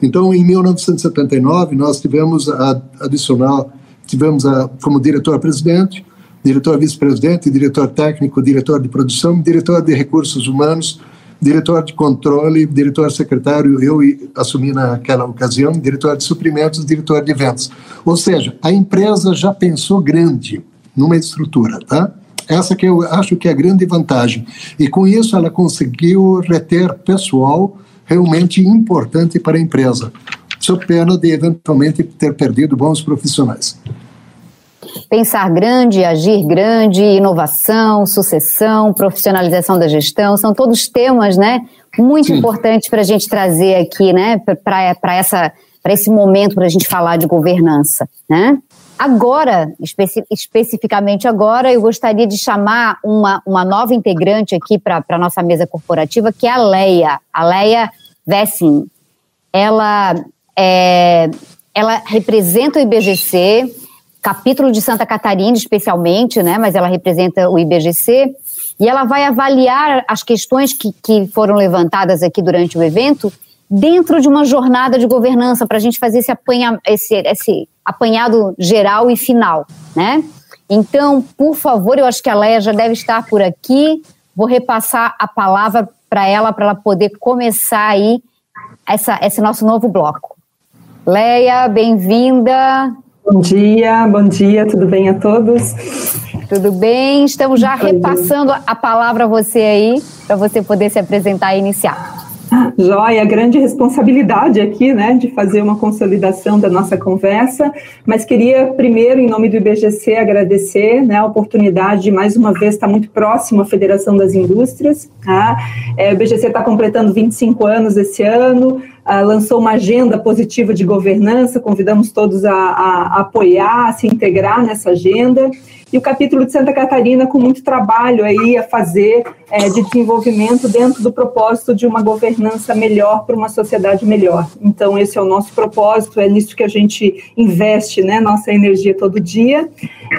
Então, em 1979, nós tivemos a, adicional, tivemos a, como diretor-presidente diretor vice-presidente, diretor técnico, diretor de produção, diretor de recursos humanos, diretor de controle, diretor secretário, eu assumi naquela ocasião, diretor de suprimentos, diretor de eventos. Ou seja, a empresa já pensou grande numa estrutura, tá? Essa que eu acho que é a grande vantagem. E com isso ela conseguiu reter pessoal realmente importante para a empresa, sob pena de eventualmente ter perdido bons profissionais. Pensar grande, agir grande, inovação, sucessão, profissionalização da gestão, são todos temas, né, muito Sim. importantes para a gente trazer aqui, né, para essa para esse momento para a gente falar de governança, né? Agora, especi especificamente agora, eu gostaria de chamar uma, uma nova integrante aqui para a nossa mesa corporativa, que é a Leia, a Leia Vessin. Ela, é, ela representa o IBGC, capítulo de Santa Catarina, especialmente, né, mas ela representa o IBGC, e ela vai avaliar as questões que, que foram levantadas aqui durante o evento dentro de uma jornada de governança, para a gente fazer esse, apanha, esse, esse apanhado geral e final, né? Então, por favor, eu acho que a Leia já deve estar por aqui, vou repassar a palavra para ela, para ela poder começar aí essa, esse nosso novo bloco. Leia, bem-vinda. Bom dia, bom dia, tudo bem a todos? Tudo bem? Estamos já repassando a palavra a você aí, para você poder se apresentar e iniciar. Joia, grande responsabilidade aqui, né, de fazer uma consolidação da nossa conversa, mas queria primeiro, em nome do IBGC, agradecer né, a oportunidade de mais uma vez estar muito próximo à Federação das Indústrias. Tá? É, o IBGC está completando 25 anos esse ano, lançou uma agenda positiva de governança, convidamos todos a, a, a apoiar, a se integrar nessa agenda e o capítulo de Santa Catarina com muito trabalho aí a fazer é, de desenvolvimento dentro do propósito de uma governança melhor para uma sociedade melhor. Então esse é o nosso propósito, é nisso que a gente investe, né, nossa energia todo dia.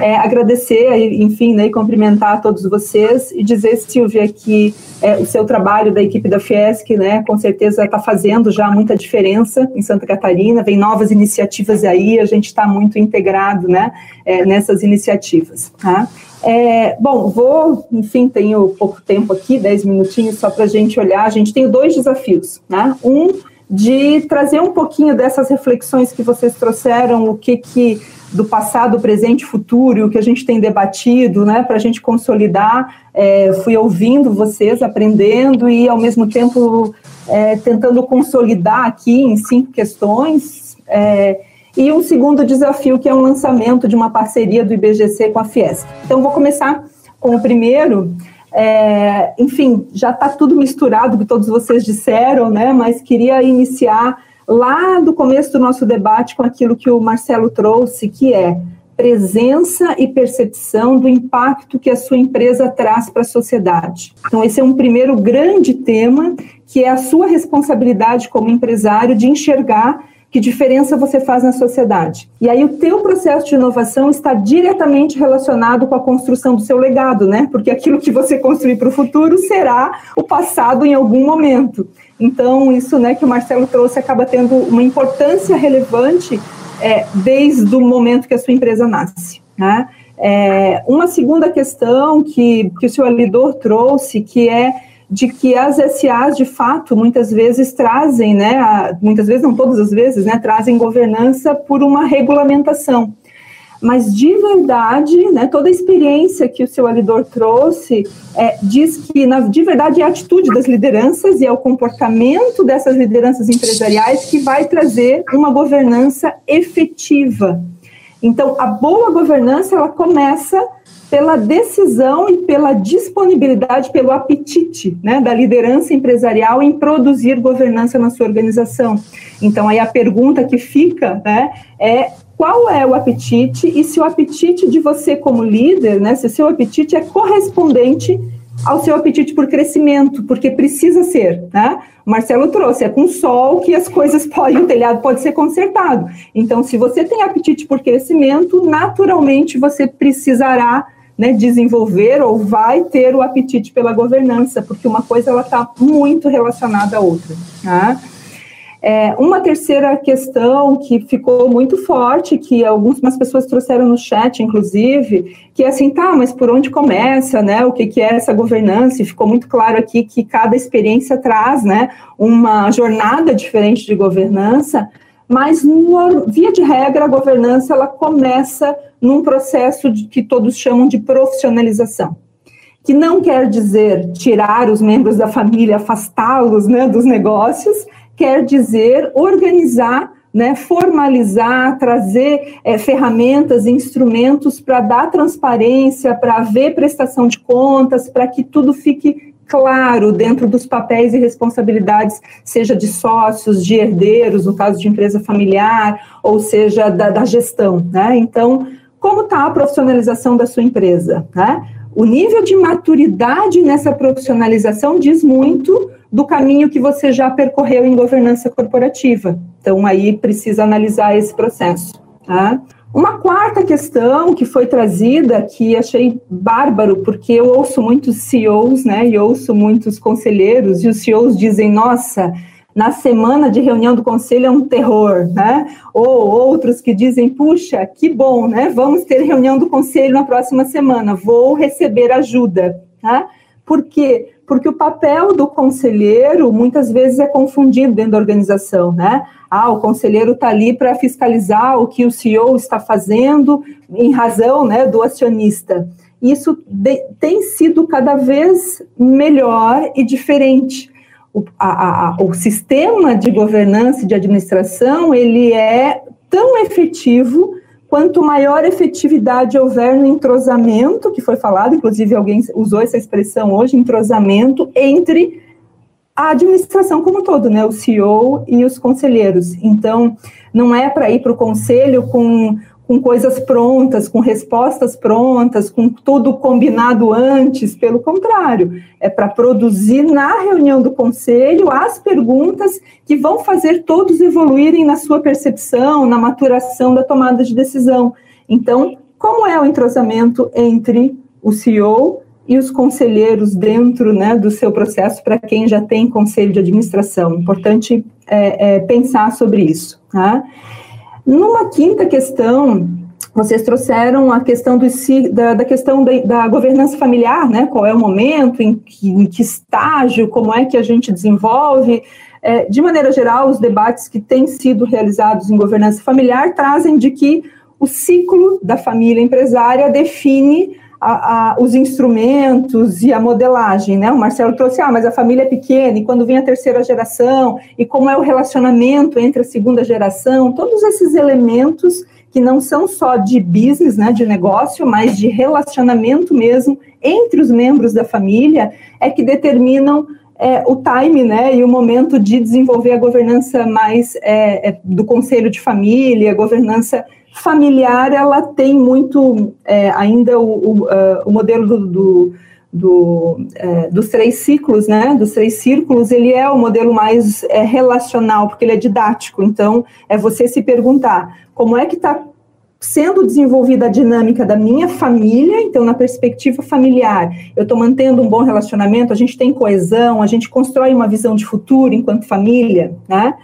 É, agradecer, enfim, né, e cumprimentar a todos vocês e dizer, Silvia, que é, o seu trabalho da equipe da Fiesc, né, com certeza está fazendo já muita diferença em Santa Catarina, vem novas iniciativas aí, a gente está muito integrado, né, é, nessas iniciativas. Tá? É, bom, vou, enfim, tenho pouco tempo aqui, 10 minutinhos só para a gente olhar. A gente tem dois desafios, né? Um de trazer um pouquinho dessas reflexões que vocês trouxeram, o que que do passado, presente futuro, o que a gente tem debatido, né, para a gente consolidar. É, fui ouvindo vocês, aprendendo e, ao mesmo tempo, é, tentando consolidar aqui em cinco questões. É, e um segundo desafio, que é um lançamento de uma parceria do IBGC com a Fiesc. Então, vou começar com o primeiro. É, enfim, já está tudo misturado, que todos vocês disseram, né? Mas queria iniciar lá do começo do nosso debate com aquilo que o Marcelo trouxe, que é presença e percepção do impacto que a sua empresa traz para a sociedade. Então, esse é um primeiro grande tema, que é a sua responsabilidade como empresário de enxergar que diferença você faz na sociedade. E aí o teu processo de inovação está diretamente relacionado com a construção do seu legado, né? Porque aquilo que você construir para o futuro será o passado em algum momento. Então, isso né, que o Marcelo trouxe acaba tendo uma importância relevante é, desde o momento que a sua empresa nasce. Né? É, uma segunda questão que, que o senhor Alidor trouxe, que é de que as SAs, de fato, muitas vezes trazem, né, a, muitas vezes, não todas as vezes, né, trazem governança por uma regulamentação. Mas, de verdade, né, toda a experiência que o seu alidor trouxe é, diz que, na, de verdade, é a atitude das lideranças e é o comportamento dessas lideranças empresariais que vai trazer uma governança efetiva. Então, a boa governança, ela começa pela decisão e pela disponibilidade, pelo apetite né, da liderança empresarial em produzir governança na sua organização. Então, aí a pergunta que fica né, é qual é o apetite e se o apetite de você como líder, né, se o seu apetite é correspondente ao seu apetite por crescimento, porque precisa ser, né? O Marcelo trouxe, é com sol que as coisas podem, o telhado pode ser consertado. Então, se você tem apetite por crescimento, naturalmente você precisará né, desenvolver ou vai ter o apetite pela governança, porque uma coisa ela está muito relacionada à outra. Tá? É, uma terceira questão que ficou muito forte, que algumas pessoas trouxeram no chat, inclusive, que é assim, tá, mas por onde começa, né? O que, que é essa governança? E ficou muito claro aqui que cada experiência traz, né, uma jornada diferente de governança, mas via de regra a governança ela começa num processo de, que todos chamam de profissionalização, que não quer dizer tirar os membros da família, afastá-los né, dos negócios, quer dizer organizar, né, formalizar, trazer é, ferramentas, instrumentos para dar transparência, para haver prestação de contas, para que tudo fique claro dentro dos papéis e responsabilidades, seja de sócios, de herdeiros, no caso de empresa familiar, ou seja, da, da gestão. Né? Então, como está a profissionalização da sua empresa? Né? O nível de maturidade nessa profissionalização diz muito do caminho que você já percorreu em governança corporativa. Então, aí precisa analisar esse processo. Tá? Uma quarta questão que foi trazida, que achei bárbaro, porque eu ouço muitos CEOs, né, e ouço muitos conselheiros, e os CEOs dizem, nossa, na semana de reunião do conselho é um terror, né? Ou outros que dizem, puxa, que bom, né? Vamos ter reunião do conselho na próxima semana, vou receber ajuda, tá? Por quê? Porque o papel do conselheiro muitas vezes é confundido dentro da organização, né? Ah, o conselheiro está ali para fiscalizar o que o CEO está fazendo em razão né, do acionista. isso de, tem sido cada vez melhor e diferente. O, a, a, o sistema de governança e de administração ele é tão efetivo quanto maior efetividade houver no entrosamento, que foi falado, inclusive alguém usou essa expressão hoje, entrosamento entre a administração como um todo, né, o CEO e os conselheiros. Então, não é para ir para o conselho com com coisas prontas, com respostas prontas, com tudo combinado antes, pelo contrário, é para produzir na reunião do conselho as perguntas que vão fazer todos evoluírem na sua percepção, na maturação da tomada de decisão. Então, como é o entrosamento entre o CEO e os conselheiros dentro né, do seu processo para quem já tem conselho de administração? Importante é, é, pensar sobre isso. Tá? Numa quinta questão, vocês trouxeram a questão do, da, da questão da, da, governança familiar, né? Qual é o momento, em que, em que estágio, como é que a gente desenvolve. É, de maneira geral, os debates que têm sido realizados em governança familiar trazem de que o ciclo da família empresária define a, a, os instrumentos e a modelagem, né? O Marcelo trouxe, ah, mas a família é pequena, e quando vem a terceira geração, e como é o relacionamento entre a segunda geração, todos esses elementos que não são só de business, né, de negócio, mas de relacionamento mesmo entre os membros da família, é que determinam é, o time, né, e o momento de desenvolver a governança mais é, é, do conselho de família, governança familiar, ela tem muito é, ainda o, o, uh, o modelo do, do, do é, dos três ciclos, né, dos três círculos, ele é o modelo mais é, relacional, porque ele é didático, então é você se perguntar como é que está sendo desenvolvida a dinâmica da minha família, então na perspectiva familiar, eu estou mantendo um bom relacionamento, a gente tem coesão, a gente constrói uma visão de futuro enquanto família, né?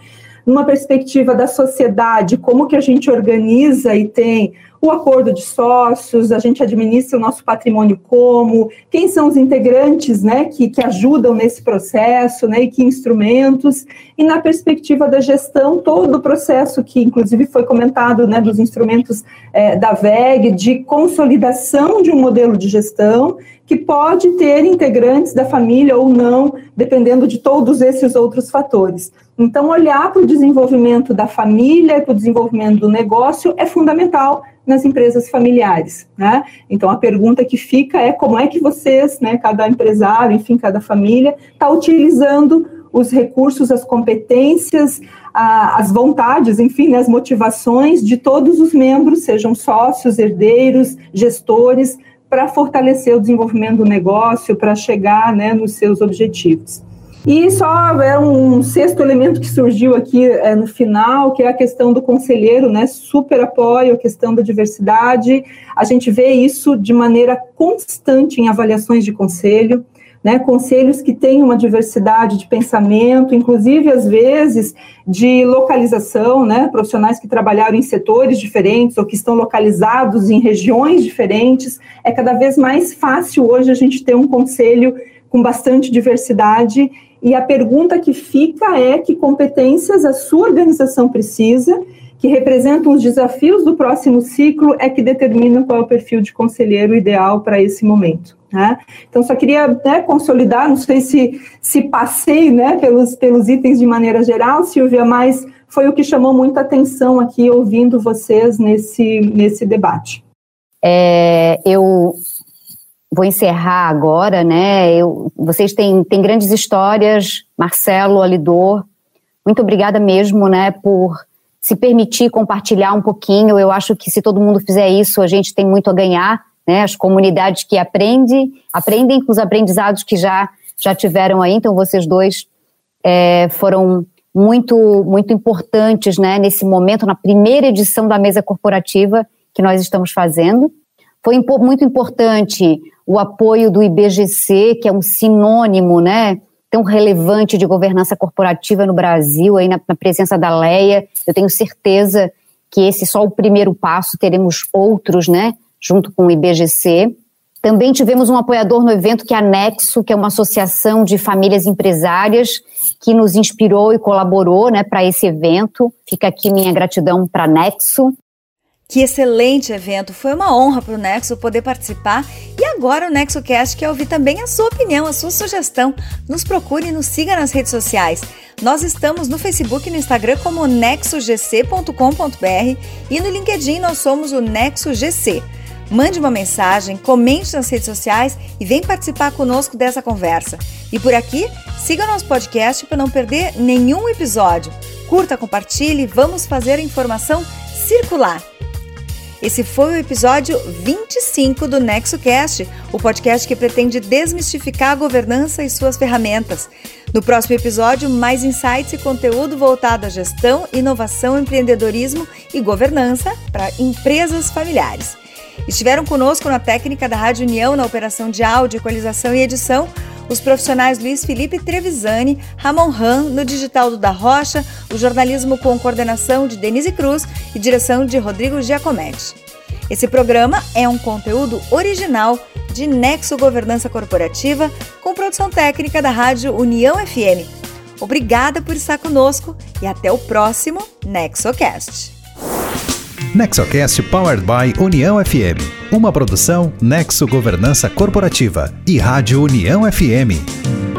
Numa perspectiva da sociedade, como que a gente organiza e tem o acordo de sócios, a gente administra o nosso patrimônio como, quem são os integrantes né, que, que ajudam nesse processo, né, e que instrumentos, e na perspectiva da gestão, todo o processo que, inclusive, foi comentado né, dos instrumentos é, da VEG, de consolidação de um modelo de gestão, que pode ter integrantes da família ou não, dependendo de todos esses outros fatores. Então, olhar para o desenvolvimento da família e para o desenvolvimento do negócio é fundamental nas empresas familiares, né? Então a pergunta que fica é como é que vocês, né, cada empresário, enfim, cada família, está utilizando os recursos, as competências, as vontades, enfim, né, as motivações de todos os membros, sejam sócios, herdeiros, gestores, para fortalecer o desenvolvimento do negócio, para chegar né, nos seus objetivos. E só é um sexto elemento que surgiu aqui é, no final, que é a questão do conselheiro, né? Super apoio, a questão da diversidade. A gente vê isso de maneira constante em avaliações de conselho. Né, conselhos que têm uma diversidade de pensamento, inclusive às vezes de localização, né, profissionais que trabalharam em setores diferentes ou que estão localizados em regiões diferentes. É cada vez mais fácil hoje a gente ter um conselho com bastante diversidade e a pergunta que fica é que competências a sua organização precisa, que representam os desafios do próximo ciclo, é que determinam qual é o perfil de conselheiro ideal para esse momento. Né? Então, só queria né, consolidar, não sei se, se passei né, pelos, pelos itens de maneira geral, Silvia, mas foi o que chamou muita atenção aqui, ouvindo vocês nesse, nesse debate. É, eu vou encerrar agora, né? Eu, vocês têm, têm grandes histórias, Marcelo, Alidor. Muito obrigada mesmo, né, por se permitir compartilhar um pouquinho. Eu acho que se todo mundo fizer isso, a gente tem muito a ganhar, né? As comunidades que aprendem, aprendem com os aprendizados que já já tiveram aí. Então, vocês dois é, foram muito muito importantes, né? Nesse momento, na primeira edição da mesa corporativa que nós estamos fazendo. Foi muito importante o apoio do IBGC, que é um sinônimo, né, tão relevante de governança corporativa no Brasil, aí na, na presença da Leia. Eu tenho certeza que esse só o primeiro passo, teremos outros, né, junto com o IBGC. Também tivemos um apoiador no evento que é a Nexo, que é uma associação de famílias empresárias que nos inspirou e colaborou, né, para esse evento. Fica aqui minha gratidão para a Nexo. Que excelente evento! Foi uma honra para o Nexo poder participar e agora o NexoCast quer ouvir também a sua opinião, a sua sugestão. Nos procure e nos siga nas redes sociais. Nós estamos no Facebook e no Instagram como nexogc.com.br e no LinkedIn nós somos o NexoGC. Mande uma mensagem, comente nas redes sociais e vem participar conosco dessa conversa. E por aqui, siga nosso podcast para não perder nenhum episódio. Curta, compartilhe, vamos fazer a informação circular. Esse foi o episódio 25 do NexoCast, o podcast que pretende desmistificar a governança e suas ferramentas. No próximo episódio, mais insights e conteúdo voltado à gestão, inovação, empreendedorismo e governança para empresas familiares. Estiveram conosco na técnica da Rádio União, na operação de áudio, equalização e edição, os profissionais Luiz Felipe Trevisani, Ramon Ram, no digital do Da Rocha, o jornalismo com coordenação de Denise Cruz e direção de Rodrigo Giacometti. Esse programa é um conteúdo original de Nexo Governança Corporativa, com produção técnica da Rádio União FM. Obrigada por estar conosco e até o próximo NexoCast. NexoCast Powered by União FM. Uma produção Nexo Governança Corporativa e Rádio União FM.